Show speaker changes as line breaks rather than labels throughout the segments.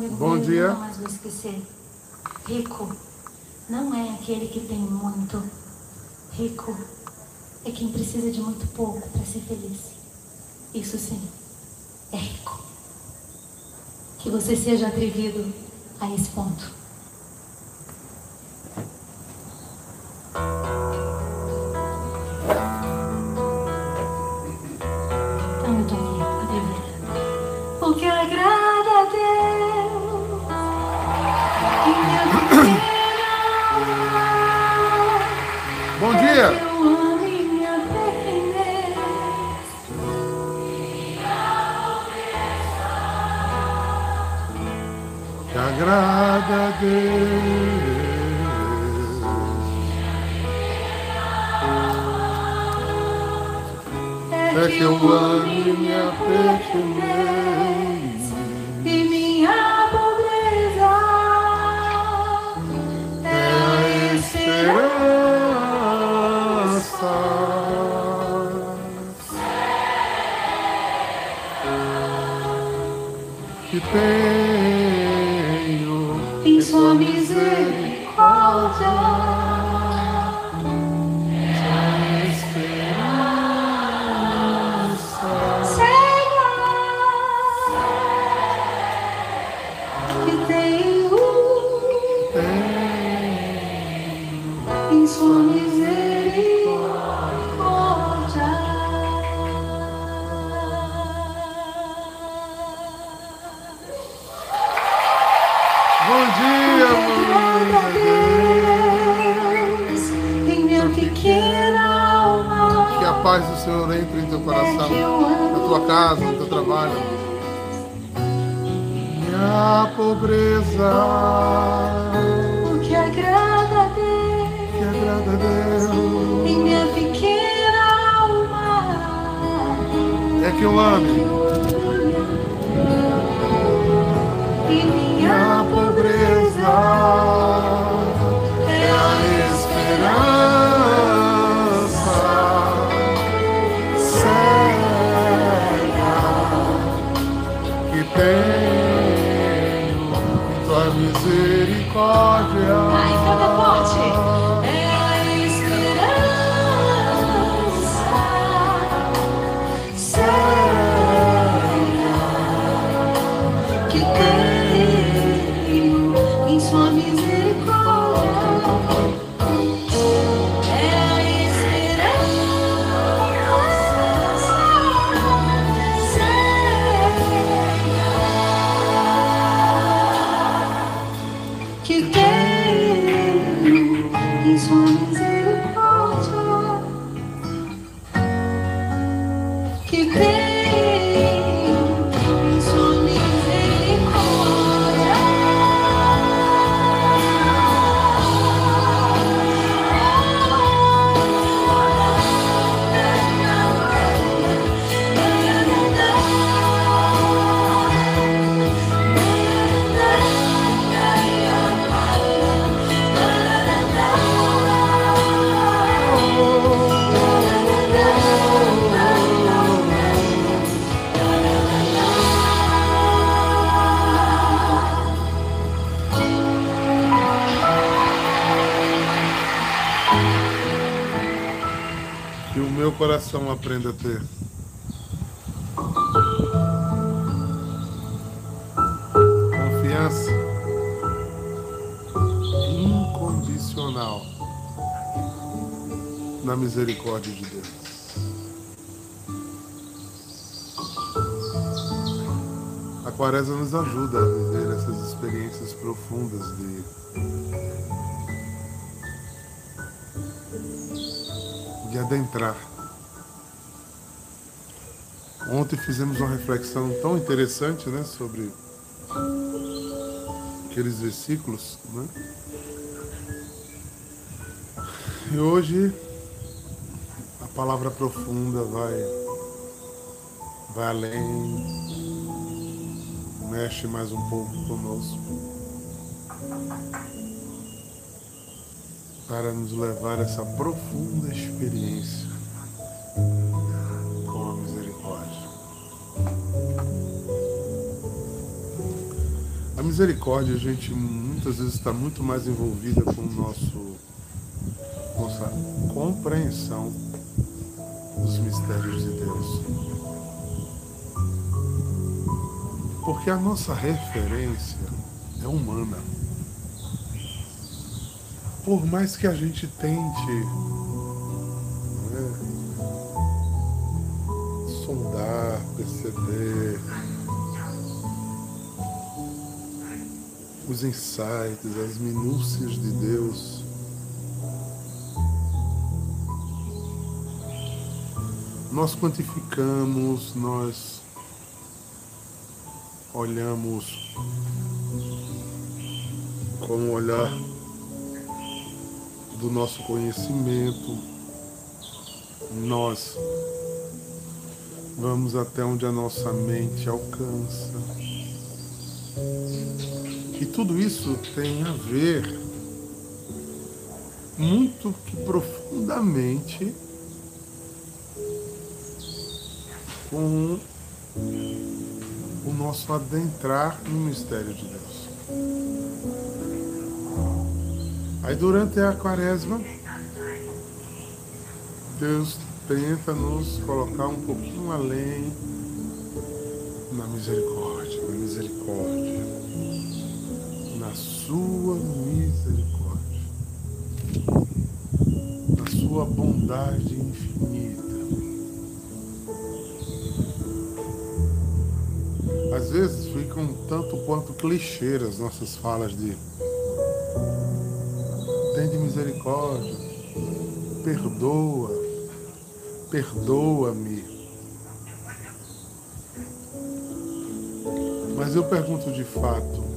amigo
Bom
meu,
dia.
nunca mais vou esquecer. Rico não é aquele que tem muito. Rico é quem precisa de muito pouco para ser feliz. Isso sim, é rico. Que você seja atrevido a esse ponto. Em sua misericórdia.
Casa, no teu trabalho. Minha pobreza,
que agrada a Deus,
que agrada a Deus,
em minha pequena alma.
é que eu ame. Aprenda a ter confiança incondicional na misericórdia de Deus. A quaresma nos ajuda a viver essas experiências profundas de de adentrar. Ontem fizemos uma reflexão tão interessante, né, sobre aqueles versículos, né? E hoje a palavra profunda vai vai além, mexe mais um pouco conosco. Para nos levar a essa profunda experiência misericórdia. A gente muitas vezes está muito mais envolvida com o nosso nossa compreensão dos mistérios de Deus. Porque a nossa referência é humana. Por mais que a gente tente né, sondar, perceber, os insights, as minúcias de Deus. Nós quantificamos, nós olhamos com o olhar do nosso conhecimento, nós vamos até onde a nossa mente alcança. E tudo isso tem a ver muito que profundamente com o nosso adentrar no mistério de Deus. Aí durante a quaresma, Deus tenta nos colocar um pouquinho além na misericórdia, na misericórdia sua misericórdia, na sua bondade infinita. Às vezes ficam tanto quanto clichês as nossas falas de tem de misericórdia, perdoa, perdoa-me. Mas eu pergunto de fato,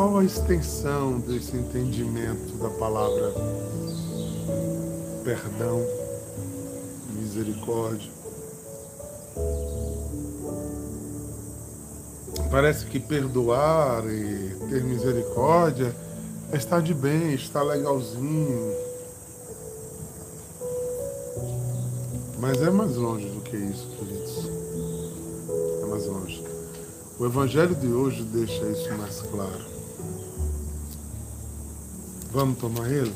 qual a extensão desse entendimento da palavra perdão, misericórdia? Parece que perdoar e ter misericórdia é estar de bem, estar legalzinho. Mas é mais longe do que isso, queridos. É mais longe. O Evangelho de hoje deixa isso mais claro. Vamos tomar ele?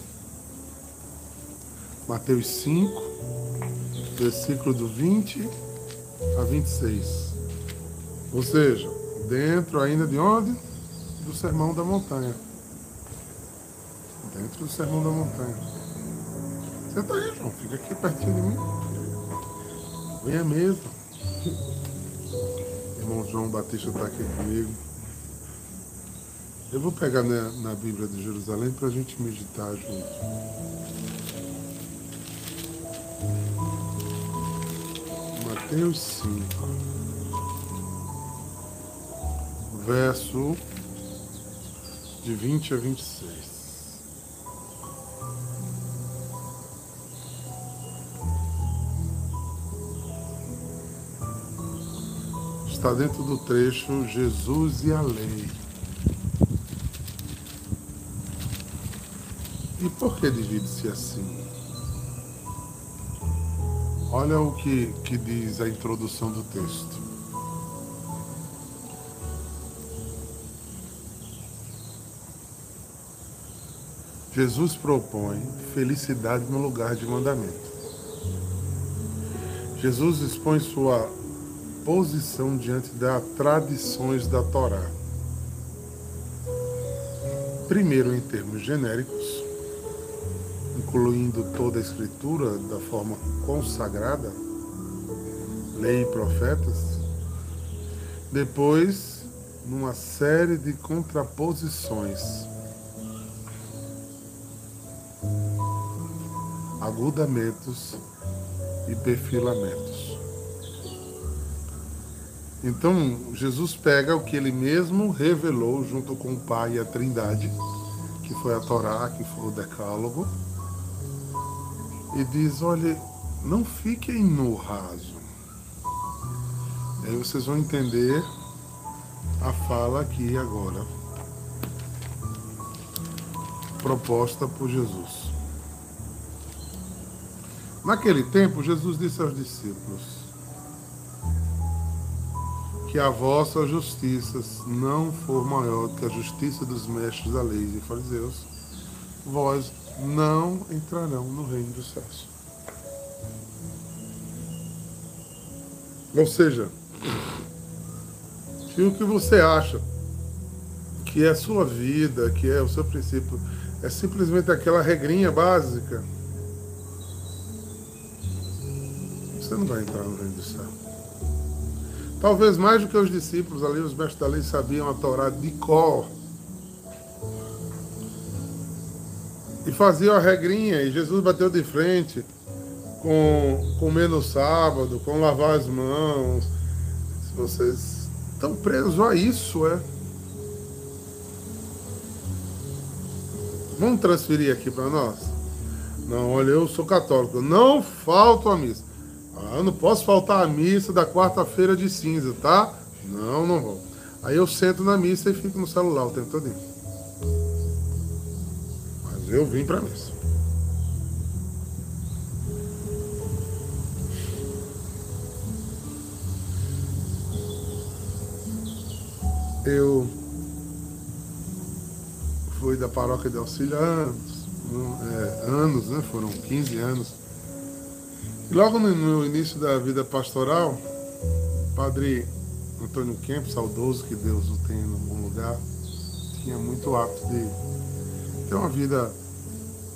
Mateus 5, versículo do 20 a 26. Ou seja, dentro ainda de onde? Do Sermão da Montanha. Dentro do Sermão da Montanha. Você tá aí, João? Fica aqui pertinho de mim. Venha mesmo. Irmão João Batista está aqui comigo. Eu vou pegar na, na Bíblia de Jerusalém para a gente meditar junto. Mateus 5, verso de 20 a 26. Está dentro do trecho Jesus e a Lei. E por que divide-se assim? Olha o que, que diz a introdução do texto. Jesus propõe felicidade no lugar de mandamento. Jesus expõe sua posição diante das tradições da Torá. Primeiro, em termos genéricos, incluindo toda a escritura da forma consagrada, lei e profetas, depois numa série de contraposições, agudamentos e perfilamentos. Então, Jesus pega o que ele mesmo revelou junto com o Pai e a Trindade, que foi a Torá, que foi o Decálogo, e diz: olha, não fiquem no raso. E aí vocês vão entender a fala aqui agora, proposta por Jesus. Naquele tempo, Jesus disse aos discípulos que a vossa justiça não for maior do que a justiça dos mestres da lei e fariseus, vós não entrarão no reino dos céus. Ou seja, se o que você acha que é a sua vida, que é o seu princípio, é simplesmente aquela regrinha básica, você não vai entrar no reino do céu. Talvez mais do que os discípulos ali, os mestres da lei sabiam a Torá de cor. E faziam a regrinha, e Jesus bateu de frente com comer no sábado, com lavar as mãos. Vocês estão presos a isso, é. Vamos transferir aqui para nós? Não, olha, eu sou católico, não falto a missa. Ah, eu não posso faltar a missa da quarta-feira de cinza, tá? Não, não vou. Aí eu sento na missa e fico no celular o tempo todo. Eu vim para a missa. Eu fui da paróquia de auxílio há anos, é, anos, né? Foram 15 anos. E logo no, início da vida pastoral, o padre Antônio Kemp, saudoso, que Deus o tenha no bom lugar, tinha muito hábito de ter uma vida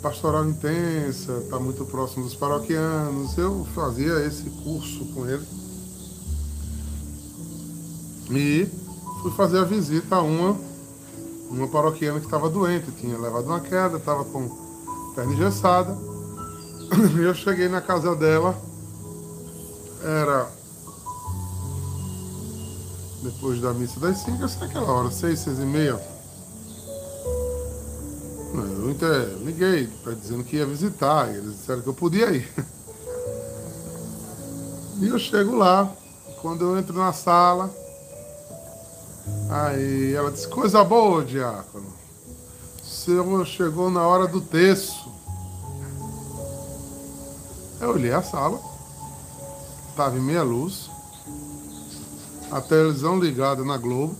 pastoral intensa, estar tá muito próximo dos paroquianos. Eu fazia esse curso com ele. E fui fazer a visita a uma, uma paroquiana que estava doente, tinha levado uma queda, estava com perna engessada. E eu cheguei na casa dela, era depois da missa das cinco, eu sei aquela hora, seis, seis e meia. Eu inter... liguei para dizendo que ia visitar, eles disseram que eu podia ir. E eu chego lá, quando eu entro na sala, Aí ela disse, coisa boa, diácono. O senhor chegou na hora do texto. Eu olhei a sala, estava em meia luz, a televisão ligada na Globo,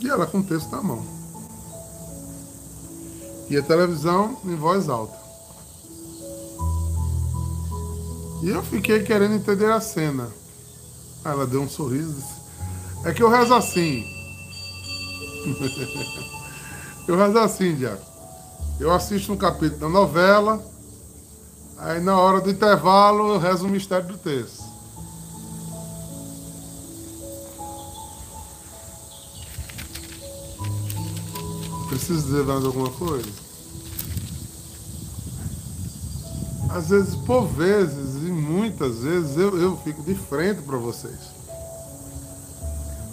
e ela com o texto na mão. E a televisão em voz alta. E eu fiquei querendo entender a cena. Ela deu um sorriso é que eu rezo assim. eu rezo assim, Diaco. Eu assisto um capítulo da novela, aí na hora do intervalo eu rezo o mistério do texto. Preciso dizer mais alguma coisa? Às vezes, por vezes, e muitas vezes, eu, eu fico de frente para vocês.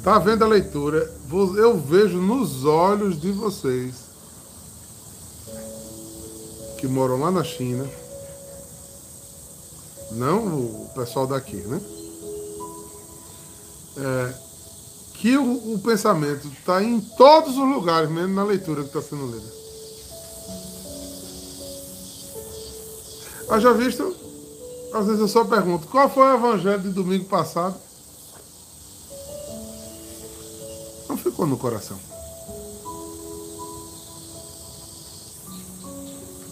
Tá vendo a leitura? Eu vejo nos olhos de vocês que moram lá na China, não o pessoal daqui, né? É, que o, o pensamento está em todos os lugares, mesmo na leitura que está sendo lida. Já visto? Às vezes eu só pergunto, qual foi o evangelho de domingo passado? ficou no coração.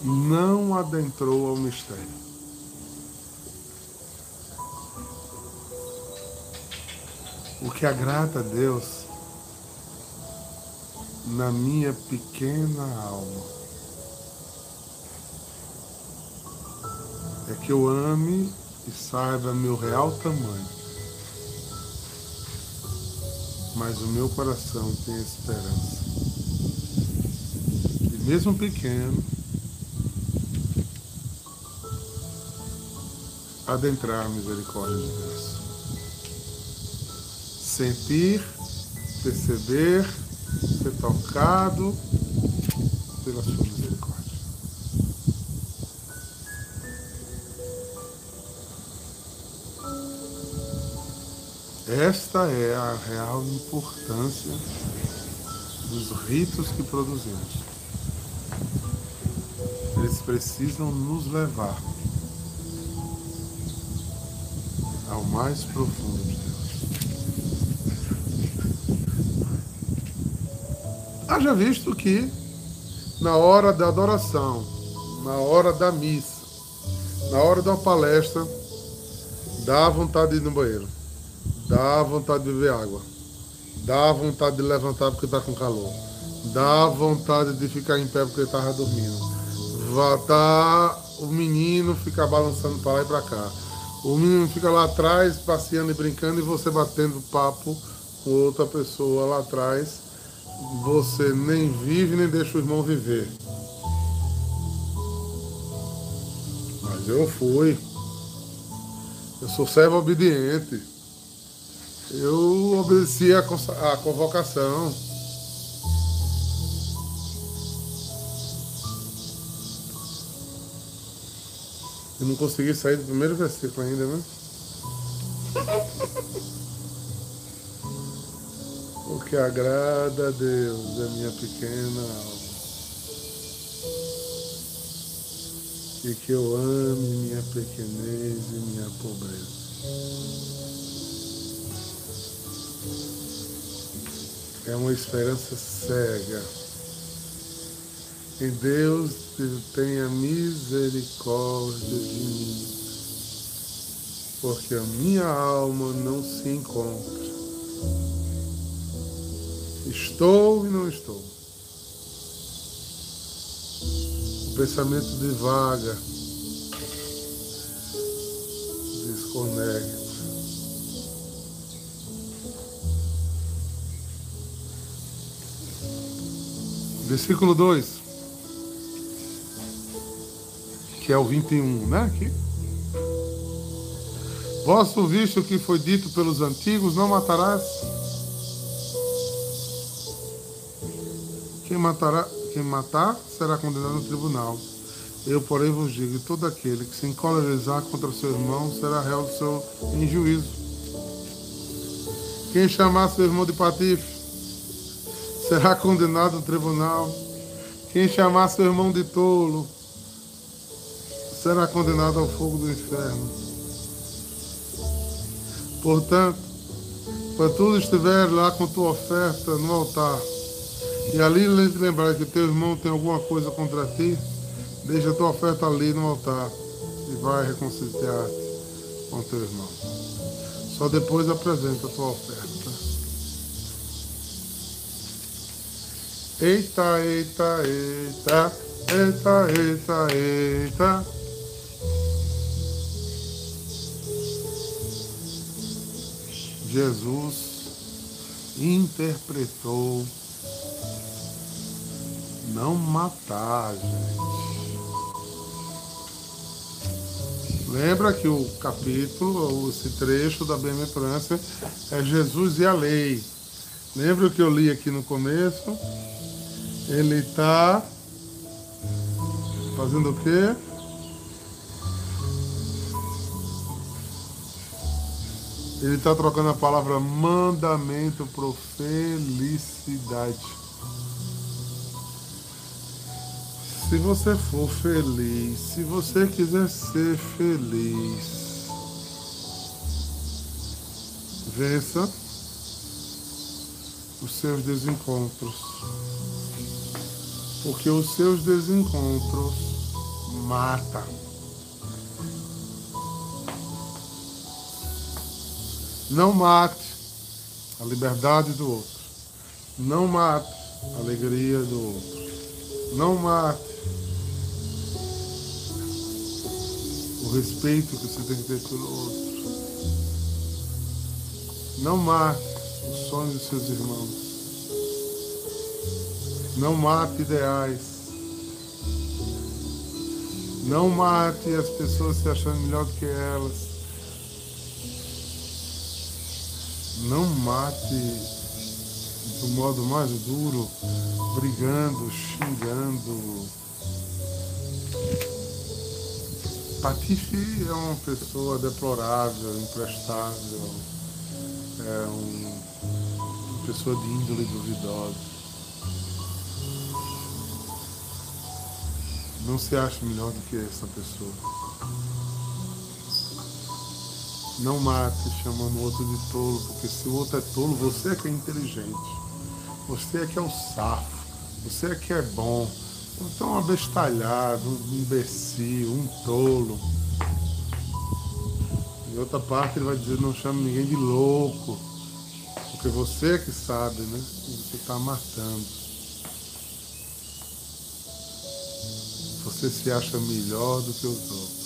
Não adentrou ao mistério. O que agrada a Deus na minha pequena alma é que eu ame e saiba meu real tamanho mas o meu coração tem esperança. E mesmo pequeno, adentrar a misericórdia de Deus. Sentir, perceber, ser tocado pela sua Esta é a real importância dos ritos que produzimos. Eles precisam nos levar ao mais profundo de Deus. Haja visto que na hora da adoração, na hora da missa, na hora da palestra, dá vontade de ir no banheiro dá vontade de beber água, dá vontade de levantar porque está com calor, dá vontade de ficar em pé porque estava dormindo. Vai tá, o menino fica balançando para lá e para cá. O menino fica lá atrás passeando e brincando e você batendo papo com outra pessoa lá atrás. Você nem vive nem deixa o irmão viver. Mas eu fui. Eu sou servo obediente. Eu obedeci a, a convocação. Eu não consegui sair do primeiro versículo ainda, né? O que agrada a Deus é minha pequena alma. E que eu ame minha pequenez e minha pobreza. É uma esperança cega. Em Deus tenha misericórdia de mim, porque a minha alma não se encontra. Estou e não estou. O pensamento divaga, desconecta. Versículo 2. que é o 21, né? Aqui. Vosso visto que foi dito pelos antigos, não matarás. Quem matará, quem matar será condenado no tribunal. Eu, porém, vos digo: todo aquele que se encolerizar contra seu irmão será réu do seu injuízo. Quem chamar seu irmão de patife será condenado no tribunal. Quem chamar seu irmão de tolo será condenado ao fogo do inferno. Portanto, quando tu estiver lá com tua oferta no altar, e ali lembrar que teu irmão tem alguma coisa contra ti, deixa tua oferta ali no altar e vai reconciliar-te com teu irmão. Só depois apresenta a tua oferta. Eita, eita, eita, eita, eita, eita. Jesus interpretou não matar, gente. Lembra que o capítulo, esse trecho da bem-aventurança é Jesus e a lei. Lembra o que eu li aqui no começo? Ele está fazendo o quê? Ele está trocando a palavra mandamento por felicidade. Se você for feliz, se você quiser ser feliz, vença os seus desencontros. Porque os seus desencontros matam. Não mate a liberdade do outro. Não mate a alegria do outro. Não mate o respeito que você tem que ter pelo outro. Não mate os sonhos dos seus irmãos. Não mate ideais. Não mate as pessoas se achando melhor do que elas. não mate do modo mais duro, brigando, xingando. Patife é uma pessoa deplorável, imprestável, é um, uma pessoa de índole duvidosa. Não se acha melhor do que essa pessoa. Não mate chamando o outro de tolo, porque se o outro é tolo, você é que é inteligente. Você é que é o safo. Você é que é bom. Então, um abestalhado, um imbecil, um tolo. Em outra parte, ele vai dizer: não chame ninguém de louco. Porque você é que sabe, né? Você está matando. Você se acha melhor do que os outros.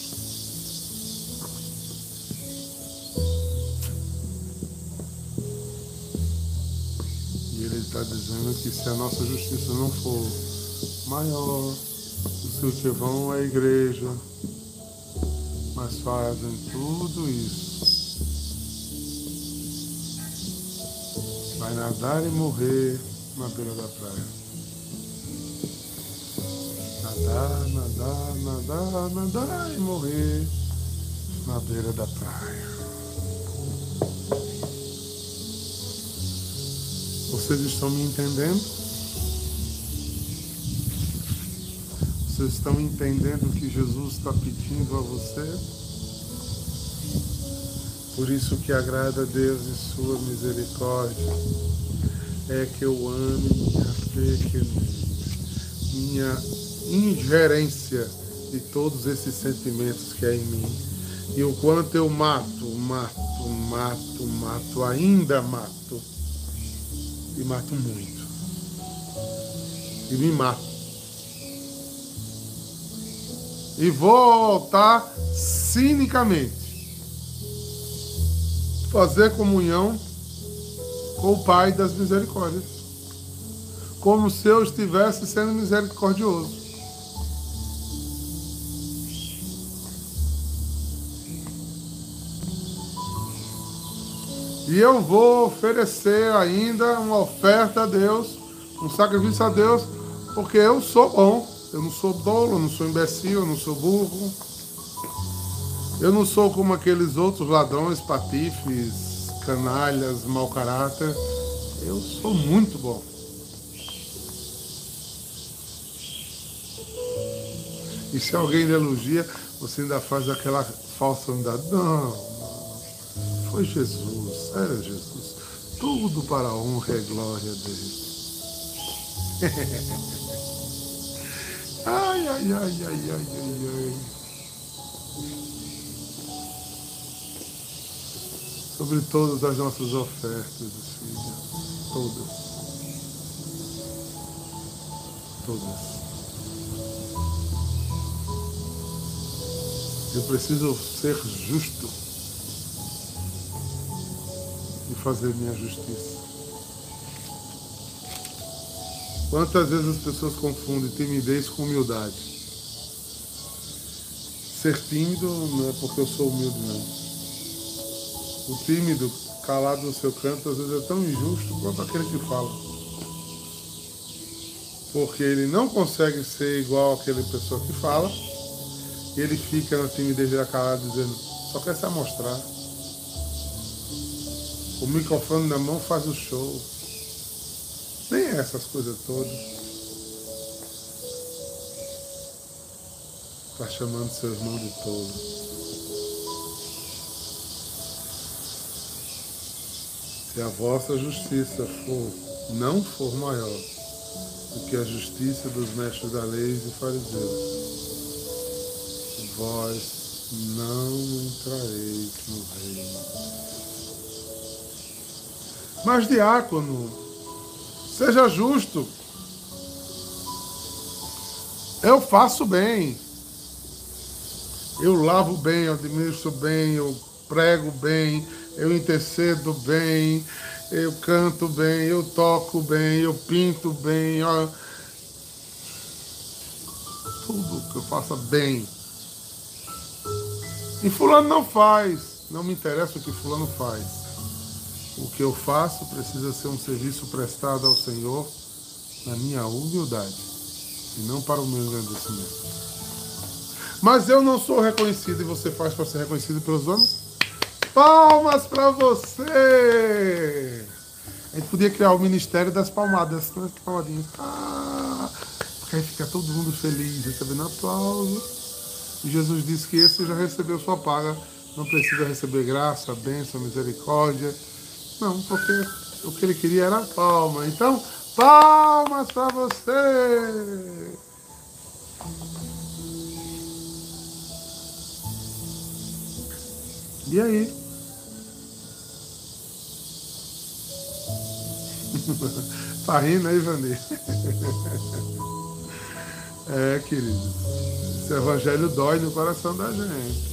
E ele está dizendo que se a nossa justiça não for maior, os que vão à igreja, mas fazem tudo isso. Vai nadar e morrer na beira da praia. Nadar, nadar, nadar, nadar e morrer na beira da praia. Vocês estão me entendendo? Vocês estão entendendo o que Jesus está pedindo a você? Por isso que agrada a Deus e sua misericórdia é que eu ame minha pequenez, minha ingerência de todos esses sentimentos que há em mim. E o quanto eu mato, mato, mato, mato, ainda mato. E mato muito. E me mato e vou voltar cinicamente. Fazer comunhão com o Pai das misericórdias. Como se eu estivesse sendo misericordioso. E eu vou oferecer ainda uma oferta a Deus, um sacrifício a Deus, porque eu sou bom. Eu não sou dolo, eu não sou imbecil, eu não sou burro. Eu não sou como aqueles outros ladrões, patifes, canalhas, mau caráter. Eu sou muito bom. E se alguém lhe elogia, você ainda faz aquela falsa unidade. Não, não. Foi Jesus, era Jesus. Tudo para a honra e glória dele. Ai, ai, ai, ai, ai, ai, ai. Sobre todas as nossas ofertas, filha. Todas. Todas. Eu preciso ser justo e fazer minha justiça. Quantas vezes as pessoas confundem timidez com humildade? Ser tímido não é porque eu sou humilde, não. O tímido, calado no seu canto, às vezes é tão injusto quanto aquele que fala. Porque ele não consegue ser igual àquela pessoa que fala, e ele fica na timidez da calado dizendo, só quer se amostrar. O microfone na mão faz o show. Nem essas coisas todas. Está chamando seu irmão de. Se a vossa justiça for, não for maior do que a justiça dos mestres da lei e fariseus, vós não entrareis no reino. Mas diácono, Seja justo. Eu faço bem. Eu lavo bem, eu administro bem, eu prego bem, eu intercedo bem, eu canto bem, eu toco bem, eu pinto bem. Tudo que eu faça bem. E fulano não faz. Não me interessa o que fulano faz. O que eu faço precisa ser um serviço prestado ao Senhor na minha humildade e não para o meu engrandecimento. Mas eu não sou reconhecido e você faz para ser reconhecido pelos homens? Palmas para você! A gente podia criar o ministério das palmadas, né? palmadinhas. Ah, porque aí fica todo mundo feliz, recebendo aplauso. E Jesus disse que esse já recebeu sua paga, não precisa receber graça, bênção, misericórdia não, porque o que ele queria era palma. Então, Palmas para você! E aí? tá rindo aí, Vanir? é, querido. Esse evangelho dói no coração da gente.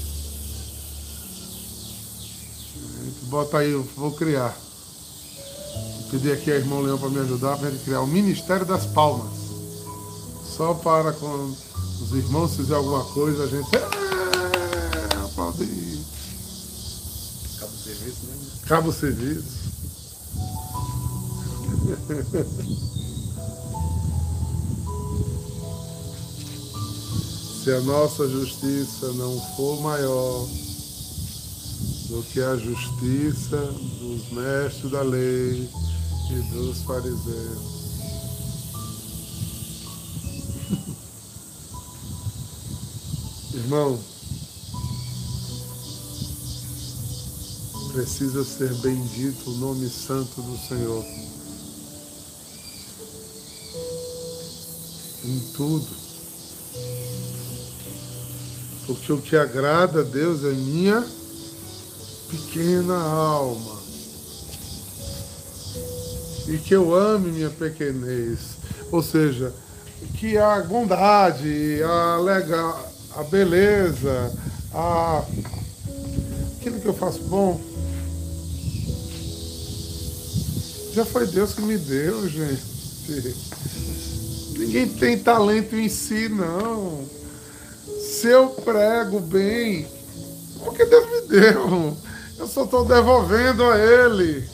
Bota aí, vou criar. Vou pedir aqui a irmão Leão para me ajudar para ele criar o Ministério das Palmas. Só para quando os irmãos fizerem alguma coisa, a gente. É, aplaudir.
Cabo serviço, né?
Cabo serviço. Se a nossa justiça não for maior do que a justiça dos mestres da lei e dos fariseus. Irmão, precisa ser bendito o nome santo do Senhor. Em tudo. Porque o que agrada a Deus é minha pequena alma. E que eu ame minha pequenez. Ou seja, que a bondade, a, legal, a beleza, a, aquilo que eu faço bom, já foi Deus que me deu, gente. Ninguém tem talento em si, não. Se eu prego bem, porque Deus me deu. Eu só estou devolvendo a Ele.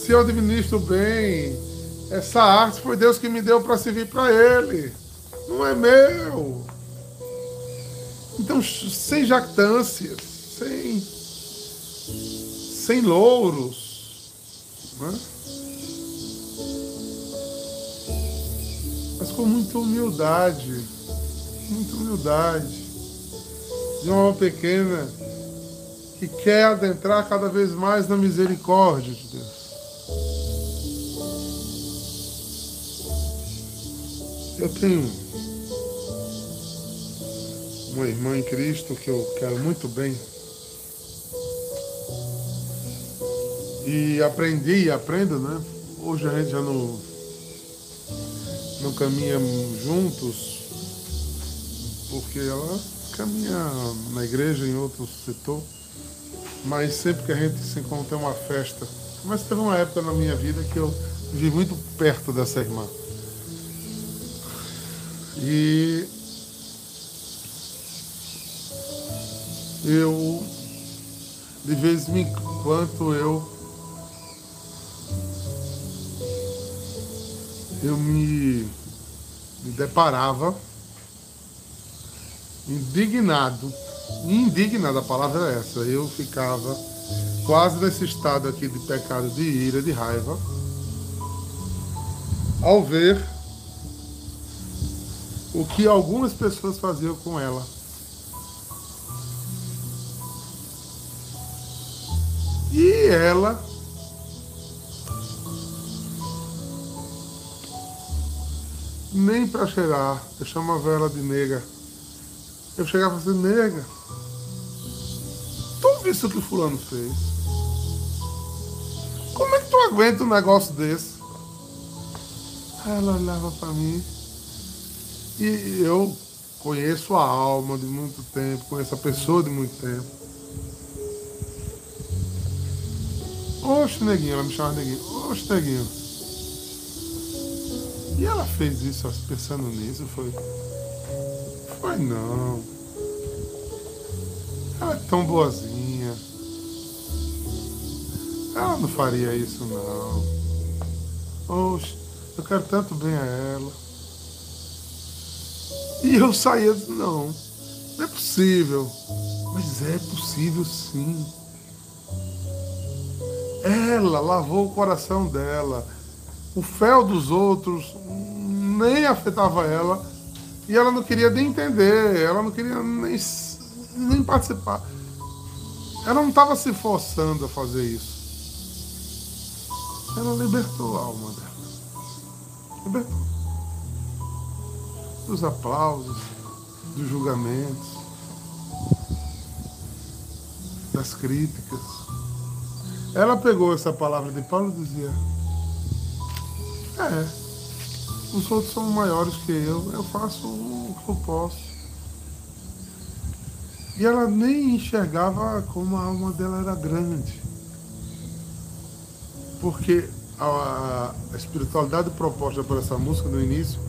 Se eu administro bem, essa arte foi Deus que me deu para servir para Ele. Não é meu. Então, sem jactâncias, sem, sem louros. Né? Mas com muita humildade, muita humildade, de uma alma pequena que quer adentrar cada vez mais na misericórdia de Deus. Eu tenho uma irmã em Cristo que eu quero muito bem. E aprendi e aprendo, né? Hoje a gente já não não caminhamos juntos, porque ela caminha na igreja em outro setor, mas sempre que a gente se encontra é uma festa. Mas teve uma época na minha vida que eu vi muito perto dessa irmã. E eu, de vez em quando, eu eu me, me deparava indignado, indignado, a palavra é essa, eu ficava quase nesse estado aqui de pecado, de ira, de raiva, ao ver o que algumas pessoas faziam com ela. E ela nem para cheirar. Eu chamava ela de nega. Eu chegava assim, nega. Tu viu o que fulano fez? Como é que tu aguenta um negócio desse? Ela olhava para mim e eu conheço a alma de muito tempo, conheço a pessoa de muito tempo. Oxe, neguinho, ela me chama neguinho. Oxe, neguinho. E ela fez isso pensando nisso, foi. Foi não. Ela é tão boazinha. Ela não faria isso não. Oxe, eu quero tanto bem a ela. E eu saía não, não é possível. Mas é possível sim. Ela lavou o coração dela o fel dos outros nem afetava ela e ela não queria nem entender, ela não queria nem, nem participar. Ela não estava se forçando a fazer isso. Ela libertou a alma dela. Libertou. Dos aplausos, dos julgamentos, das críticas. Ela pegou essa palavra de Paulo e dizia: É, os outros são maiores que eu, eu faço o que eu posso. E ela nem enxergava como a alma dela era grande. Porque a, a espiritualidade proposta por essa música no início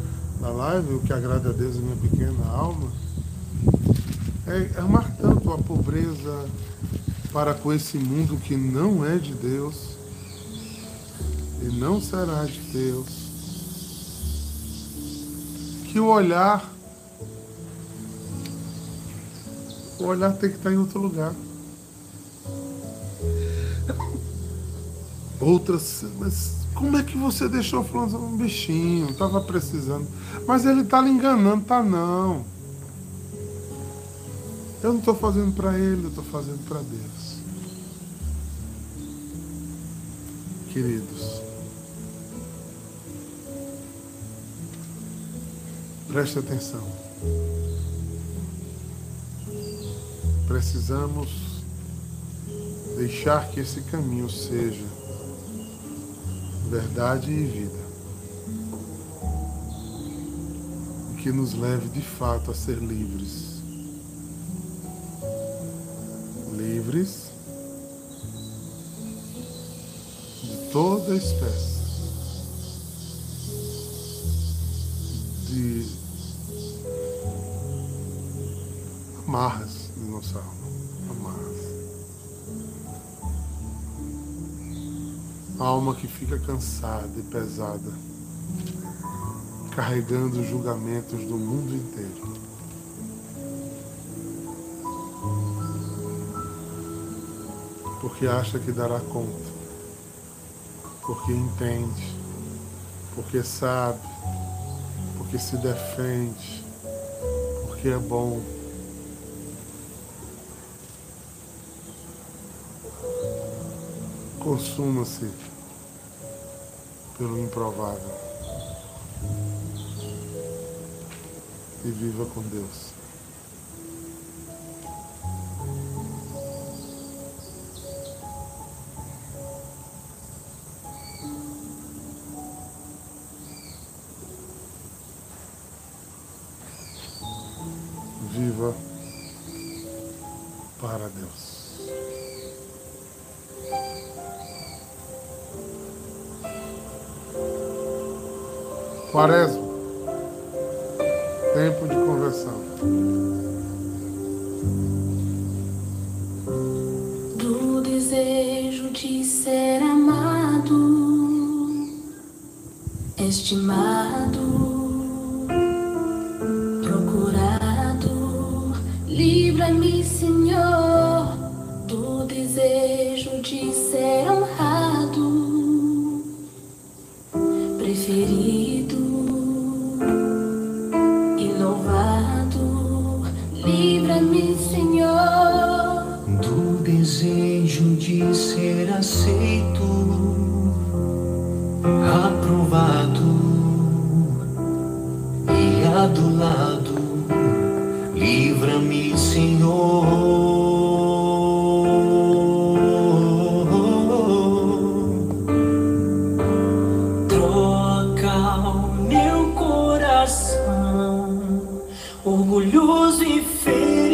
da live, o que agrada a Deus em minha pequena alma, é, é amar tanto a pobreza para com esse mundo que não é de Deus e não será de Deus. Que o olhar O olhar tem que estar em outro lugar. Outras, mas como é que você deixou falando um bichinho? Estava precisando. Mas ele está lhe enganando, tá não. Eu não estou fazendo para ele, eu estou fazendo para Deus. Queridos, preste atenção. precisamos deixar que esse caminho seja verdade e vida. E que nos leve de fato a ser livres. Livres de toda espécie de amarras nossa alma, amarras. A alma que fica cansada e pesada, carregando os julgamentos do mundo inteiro. Porque acha que dará conta, porque entende, porque sabe, porque se defende, porque é bom. Consuma-se pelo improvável e viva com Deus. Viva para Deus. Quaresma. Tempo de conversão.
Do desejo de ser amado, estimado,
agrade, Deus.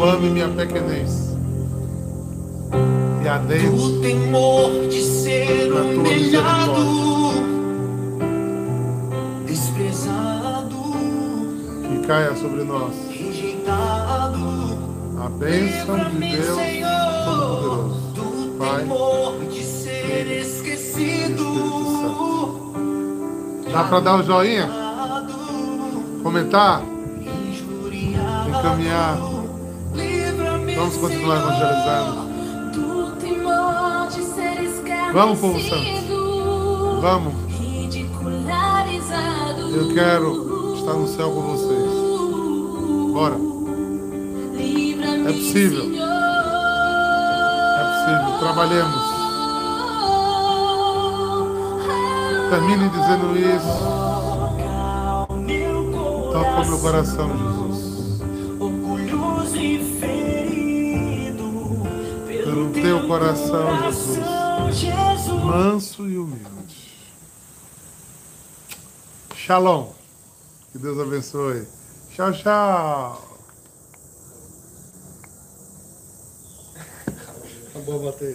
Eu amo minha pequenez. E adentre
Do temor de ser humilhado, desprezado,
que caia sobre nós
rejeitado.
a bênção de Deus
Senhor,
Todo-Poderoso,
do
Pai,
temor de ser esquecido.
Dá para dar o joinha? Comentar? Encaminhar? Vamos continuar evangelizando. Vamos, povo santo. Vamos. Eu quero estar no céu com vocês. Bora. É possível. É possível. Trabalhemos. Termine dizendo isso. Toca o meu coração, Jesus. Teu coração,
Jesus.
Manso e humilde. Shalom. Que Deus abençoe. Tchau, tchau.
Acabou a bateria.